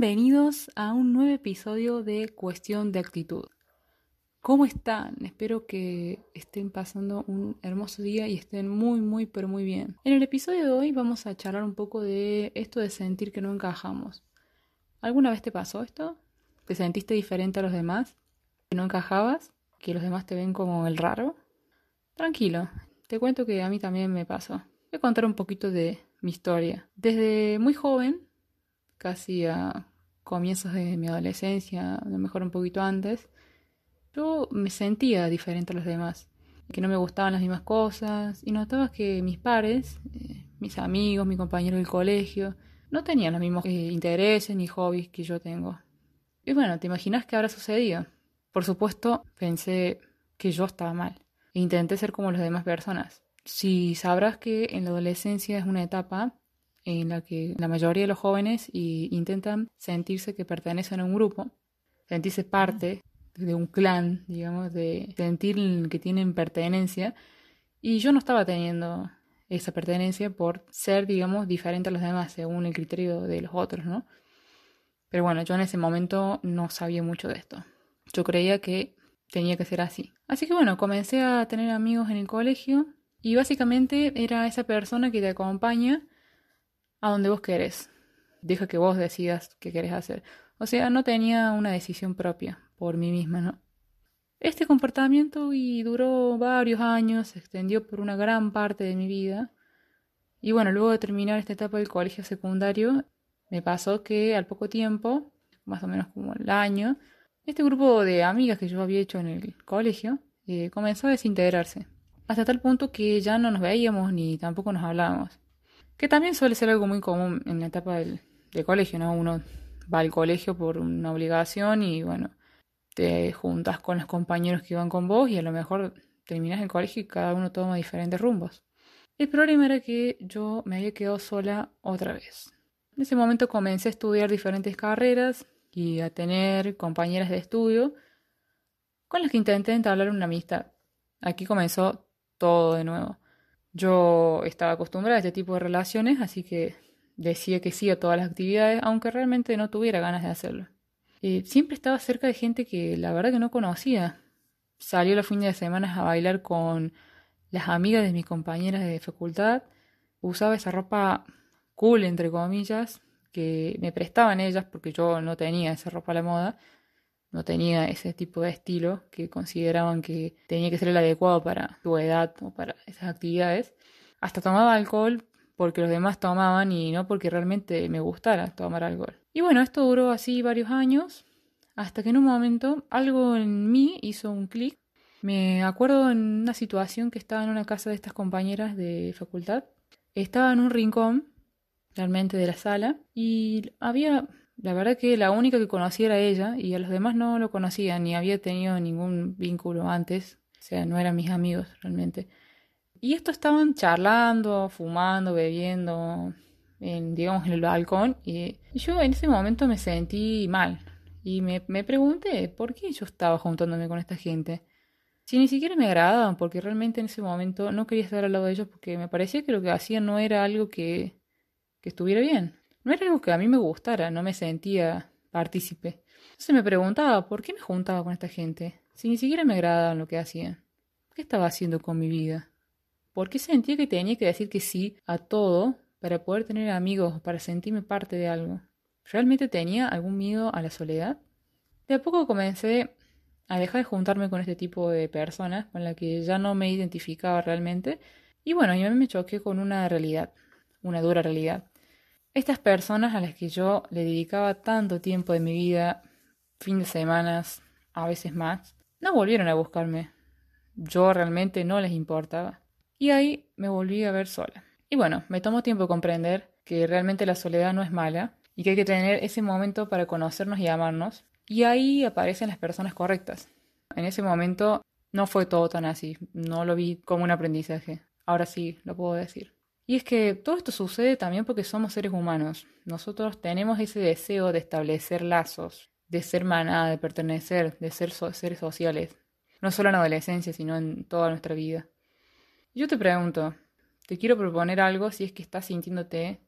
Bienvenidos a un nuevo episodio de Cuestión de Actitud. ¿Cómo están? Espero que estén pasando un hermoso día y estén muy, muy, pero muy bien. En el episodio de hoy vamos a charlar un poco de esto de sentir que no encajamos. ¿Alguna vez te pasó esto? ¿Te sentiste diferente a los demás? ¿Que no encajabas? ¿Que los demás te ven como el raro? Tranquilo, te cuento que a mí también me pasó. Voy a contar un poquito de mi historia. Desde muy joven casi a comienzos de mi adolescencia, a lo mejor un poquito antes, yo me sentía diferente a los demás, que no me gustaban las mismas cosas y notaba que mis pares, eh, mis amigos, mis compañeros del colegio, no tenían los mismos eh, intereses ni hobbies que yo tengo. Y bueno, ¿te imaginas qué habrá sucedido? Por supuesto, pensé que yo estaba mal e intenté ser como las demás personas. Si sabrás que en la adolescencia es una etapa en la que la mayoría de los jóvenes intentan sentirse que pertenecen a un grupo, sentirse parte de un clan, digamos, de sentir que tienen pertenencia. Y yo no estaba teniendo esa pertenencia por ser, digamos, diferente a los demás según el criterio de los otros, ¿no? Pero bueno, yo en ese momento no sabía mucho de esto. Yo creía que tenía que ser así. Así que bueno, comencé a tener amigos en el colegio y básicamente era esa persona que te acompaña a donde vos querés. Deja que vos decidas qué querés hacer. O sea, no tenía una decisión propia por mí misma, ¿no? Este comportamiento y duró varios años, se extendió por una gran parte de mi vida. Y bueno, luego de terminar esta etapa del colegio secundario, me pasó que al poco tiempo, más o menos como el año, este grupo de amigas que yo había hecho en el colegio eh, comenzó a desintegrarse. Hasta tal punto que ya no nos veíamos ni tampoco nos hablábamos. Que también suele ser algo muy común en la etapa del, colegio, ¿no? Uno va al colegio por una obligación y bueno, te juntas con los compañeros que iban con vos y a lo mejor terminas el colegio y cada uno toma diferentes rumbos. El problema era que yo me había quedado sola otra vez. En ese momento comencé a estudiar diferentes carreras y a tener compañeras de estudio con las que intenté entablar una amistad. Aquí comenzó todo de nuevo. Yo estaba acostumbrada a este tipo de relaciones, así que decía que sí a todas las actividades, aunque realmente no tuviera ganas de hacerlo. Eh, siempre estaba cerca de gente que la verdad que no conocía. Salió los fines de semana a bailar con las amigas de mis compañeras de facultad. Usaba esa ropa cool, entre comillas, que me prestaban ellas porque yo no tenía esa ropa a la moda no tenía ese tipo de estilo que consideraban que tenía que ser el adecuado para su edad o para esas actividades. Hasta tomaba alcohol porque los demás tomaban y no porque realmente me gustara tomar alcohol. Y bueno, esto duró así varios años, hasta que en un momento algo en mí hizo un clic. Me acuerdo en una situación que estaba en una casa de estas compañeras de facultad. Estaba en un rincón realmente de la sala y había la verdad que la única que conocía era ella y a los demás no lo conocía ni había tenido ningún vínculo antes. O sea, no eran mis amigos realmente. Y estos estaban charlando, fumando, bebiendo, en, digamos, en el balcón. Y yo en ese momento me sentí mal. Y me, me pregunté por qué yo estaba juntándome con esta gente. Si ni siquiera me agradaban, porque realmente en ese momento no quería estar al lado de ellos porque me parecía que lo que hacían no era algo que, que estuviera bien. No era algo que a mí me gustara, no me sentía partícipe. Entonces me preguntaba por qué me juntaba con esta gente, si ni siquiera me agradaban lo que hacían. ¿Qué estaba haciendo con mi vida? ¿Por qué sentía que tenía que decir que sí a todo para poder tener amigos, para sentirme parte de algo? ¿Realmente tenía algún miedo a la soledad? De a poco comencé a dejar de juntarme con este tipo de personas con las que ya no me identificaba realmente. Y bueno, yo me choqué con una realidad, una dura realidad. Estas personas a las que yo le dedicaba tanto tiempo de mi vida, fin de semanas, a veces más, no volvieron a buscarme. Yo realmente no les importaba. Y ahí me volví a ver sola. Y bueno, me tomó tiempo comprender que realmente la soledad no es mala y que hay que tener ese momento para conocernos y amarnos. Y ahí aparecen las personas correctas. En ese momento no fue todo tan así, no lo vi como un aprendizaje. Ahora sí, lo puedo decir. Y es que todo esto sucede también porque somos seres humanos. Nosotros tenemos ese deseo de establecer lazos, de ser manada, de pertenecer, de ser seres sociales. No solo en la adolescencia, sino en toda nuestra vida. Yo te pregunto, te quiero proponer algo si es que estás sintiéndote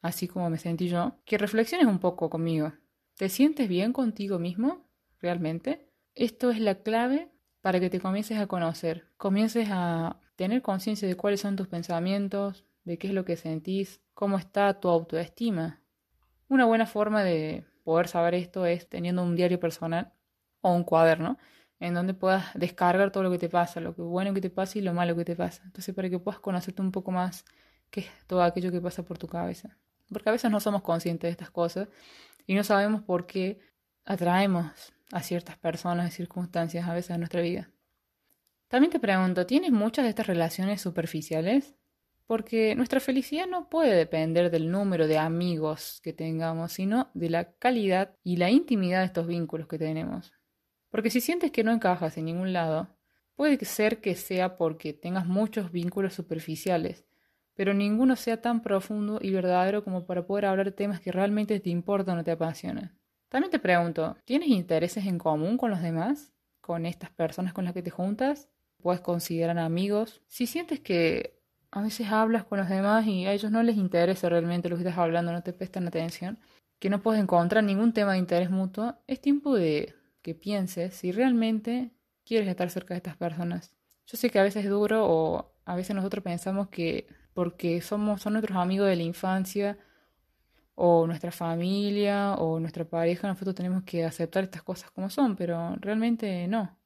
así como me sentí yo, que reflexiones un poco conmigo. ¿Te sientes bien contigo mismo? ¿Realmente? Esto es la clave para que te comiences a conocer, comiences a tener conciencia de cuáles son tus pensamientos, de qué es lo que sentís, cómo está tu autoestima. Una buena forma de poder saber esto es teniendo un diario personal o un cuaderno en donde puedas descargar todo lo que te pasa, lo que bueno que te pasa y lo malo que te pasa. Entonces, para que puedas conocerte un poco más qué es todo aquello que pasa por tu cabeza. Porque a veces no somos conscientes de estas cosas y no sabemos por qué atraemos a ciertas personas y circunstancias a veces en nuestra vida. También te pregunto, ¿tienes muchas de estas relaciones superficiales? Porque nuestra felicidad no puede depender del número de amigos que tengamos, sino de la calidad y la intimidad de estos vínculos que tenemos. Porque si sientes que no encajas en ningún lado, puede ser que sea porque tengas muchos vínculos superficiales, pero ninguno sea tan profundo y verdadero como para poder hablar de temas que realmente te importan o te apasionan. También te pregunto, ¿tienes intereses en común con los demás? ¿Con estas personas con las que te juntas? ¿Puedes considerar amigos? Si sientes que a veces hablas con los demás y a ellos no les interesa realmente lo que estás hablando, no te prestan atención, que no puedes encontrar ningún tema de interés mutuo, es tiempo de que pienses si realmente quieres estar cerca de estas personas. Yo sé que a veces es duro o a veces nosotros pensamos que porque somos son nuestros amigos de la infancia o nuestra familia o nuestra pareja, nosotros tenemos que aceptar estas cosas como son, pero realmente no.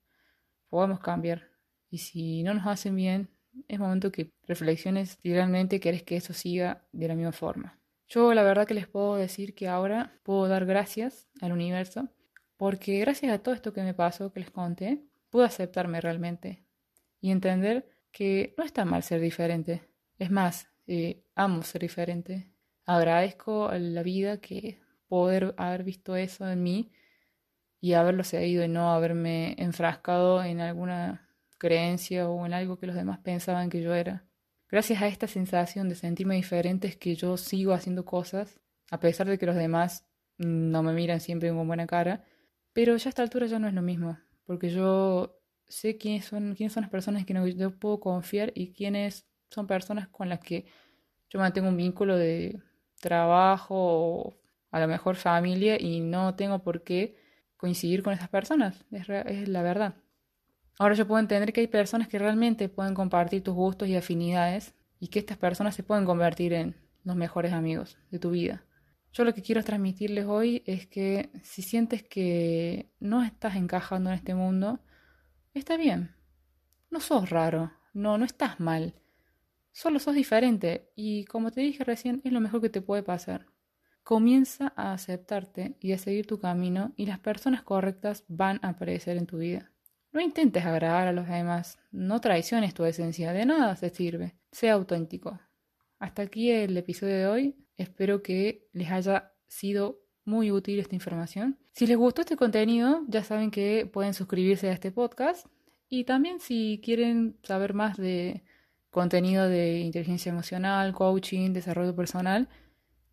Podemos cambiar. Y si no nos hacen bien, es momento que reflexiones si realmente quieres que eso siga de la misma forma. Yo la verdad que les puedo decir que ahora puedo dar gracias al universo, porque gracias a todo esto que me pasó, que les conté, pude aceptarme realmente y entender que no está mal ser diferente. Es más, eh, amo ser diferente. Agradezco a la vida que poder haber visto eso en mí y haberlo seguido y no haberme enfrascado en alguna creencia o en algo que los demás pensaban que yo era. Gracias a esta sensación de sentirme diferente es que yo sigo haciendo cosas, a pesar de que los demás no me miran siempre con buena cara, pero ya a esta altura ya no es lo mismo, porque yo sé quiénes son, quiénes son las personas en que yo puedo confiar y quiénes son personas con las que yo mantengo un vínculo de trabajo o a lo mejor familia y no tengo por qué coincidir con esas personas, es, es la verdad. Ahora yo puedo entender que hay personas que realmente pueden compartir tus gustos y afinidades y que estas personas se pueden convertir en los mejores amigos de tu vida. Yo lo que quiero transmitirles hoy es que si sientes que no estás encajando en este mundo, está bien. No sos raro, no, no estás mal. Solo sos diferente y como te dije recién, es lo mejor que te puede pasar. Comienza a aceptarte y a seguir tu camino y las personas correctas van a aparecer en tu vida. No intentes agradar a los demás, no traiciones tu esencia, de nada se sirve. Sea auténtico. Hasta aquí el episodio de hoy. Espero que les haya sido muy útil esta información. Si les gustó este contenido, ya saben que pueden suscribirse a este podcast. Y también si quieren saber más de contenido de inteligencia emocional, coaching, desarrollo personal,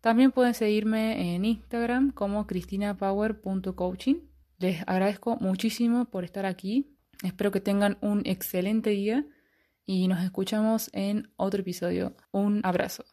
también pueden seguirme en Instagram como cristinapower.coaching. Les agradezco muchísimo por estar aquí. Espero que tengan un excelente día y nos escuchamos en otro episodio. Un abrazo.